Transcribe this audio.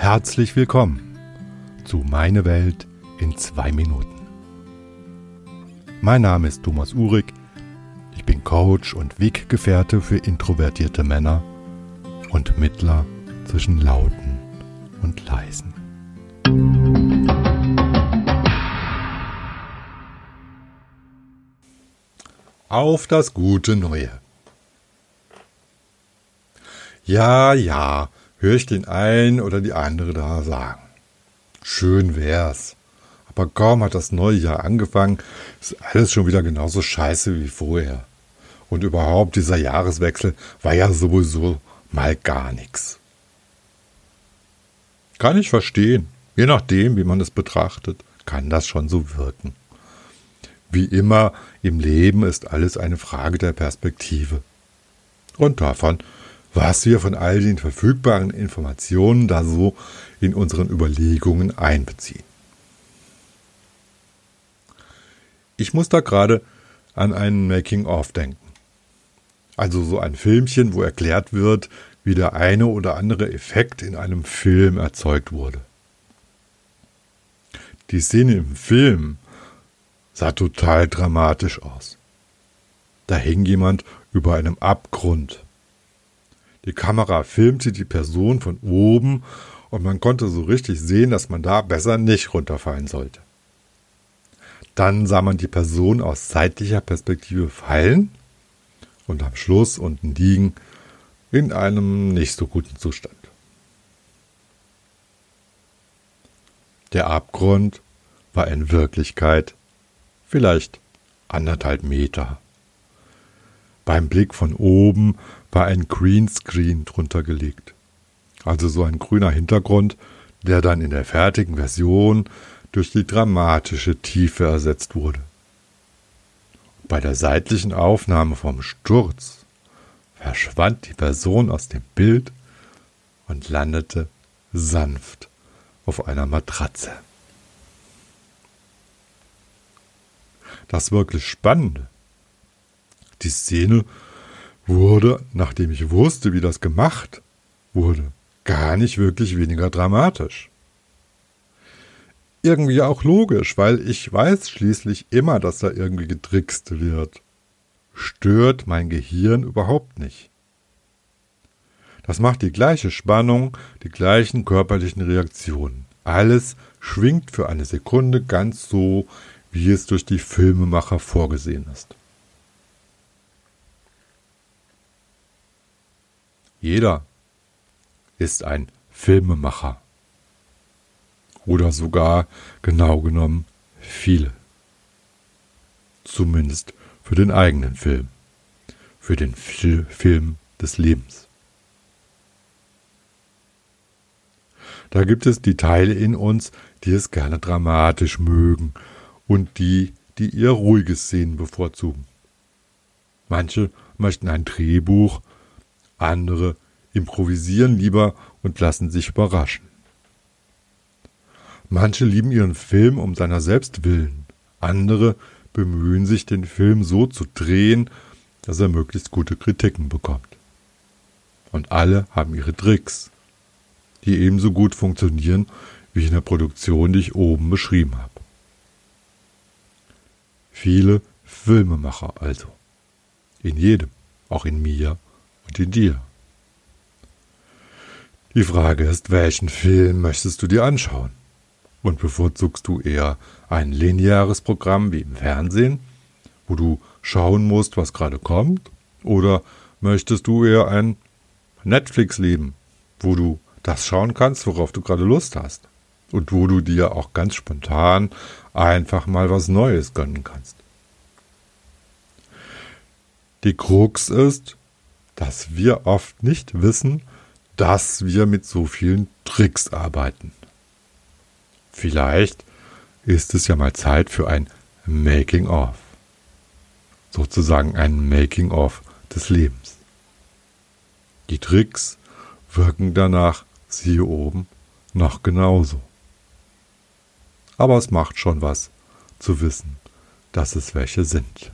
Herzlich willkommen zu Meine Welt in zwei Minuten. Mein Name ist Thomas Uhrig. Ich bin Coach und Weggefährte für introvertierte Männer und Mittler zwischen Lauten und Leisen. Auf das gute Neue. Ja, ja, höre ich den einen oder die andere da sagen. Schön wär's. Aber kaum hat das neue Jahr angefangen, ist alles schon wieder genauso scheiße wie vorher. Und überhaupt, dieser Jahreswechsel war ja sowieso mal gar nichts. Kann ich verstehen. Je nachdem, wie man es betrachtet, kann das schon so wirken. Wie immer im Leben ist alles eine Frage der Perspektive. Und davon, was wir von all den verfügbaren Informationen da so in unseren Überlegungen einbeziehen. Ich muss da gerade an einen Making-of denken. Also so ein Filmchen, wo erklärt wird, wie der eine oder andere Effekt in einem Film erzeugt wurde. Die Szene im Film sah total dramatisch aus. Da hing jemand über einem Abgrund die Kamera filmte die Person von oben und man konnte so richtig sehen, dass man da besser nicht runterfallen sollte. Dann sah man die Person aus seitlicher Perspektive fallen und am Schluss unten liegen in einem nicht so guten Zustand. Der Abgrund war in Wirklichkeit vielleicht anderthalb Meter. Beim Blick von oben war ein Greenscreen drunter gelegt. Also so ein grüner Hintergrund, der dann in der fertigen Version durch die dramatische Tiefe ersetzt wurde. Bei der seitlichen Aufnahme vom Sturz verschwand die Person aus dem Bild und landete sanft auf einer Matratze. Das wirklich Spannende. Die Szene wurde, nachdem ich wusste, wie das gemacht wurde, gar nicht wirklich weniger dramatisch. Irgendwie auch logisch, weil ich weiß schließlich immer, dass da irgendwie getrickst wird. Stört mein Gehirn überhaupt nicht. Das macht die gleiche Spannung, die gleichen körperlichen Reaktionen. Alles schwingt für eine Sekunde ganz so, wie es durch die Filmemacher vorgesehen ist. Jeder ist ein Filmemacher. Oder sogar, genau genommen, viele. Zumindest für den eigenen Film. Für den Fil Film des Lebens. Da gibt es die Teile in uns, die es gerne dramatisch mögen und die, die ihr ruhiges Szenen bevorzugen. Manche möchten ein Drehbuch andere improvisieren lieber und lassen sich überraschen. Manche lieben ihren Film um seiner selbst willen, andere bemühen sich, den Film so zu drehen, dass er möglichst gute Kritiken bekommt. Und alle haben ihre Tricks, die ebenso gut funktionieren wie in der Produktion, die ich oben beschrieben habe. Viele Filmemacher also. In jedem, auch in mir und in dir. Die Frage ist, welchen Film möchtest du dir anschauen? Und bevorzugst du eher ein lineares Programm wie im Fernsehen, wo du schauen musst, was gerade kommt? Oder möchtest du eher ein Netflix-Leben, wo du das schauen kannst, worauf du gerade Lust hast? Und wo du dir auch ganz spontan einfach mal was Neues gönnen kannst? Die Krux ist, dass wir oft nicht wissen, dass wir mit so vielen Tricks arbeiten. Vielleicht ist es ja mal Zeit für ein Making-of. Sozusagen ein Making-of des Lebens. Die Tricks wirken danach, siehe oben, noch genauso. Aber es macht schon was zu wissen, dass es welche sind.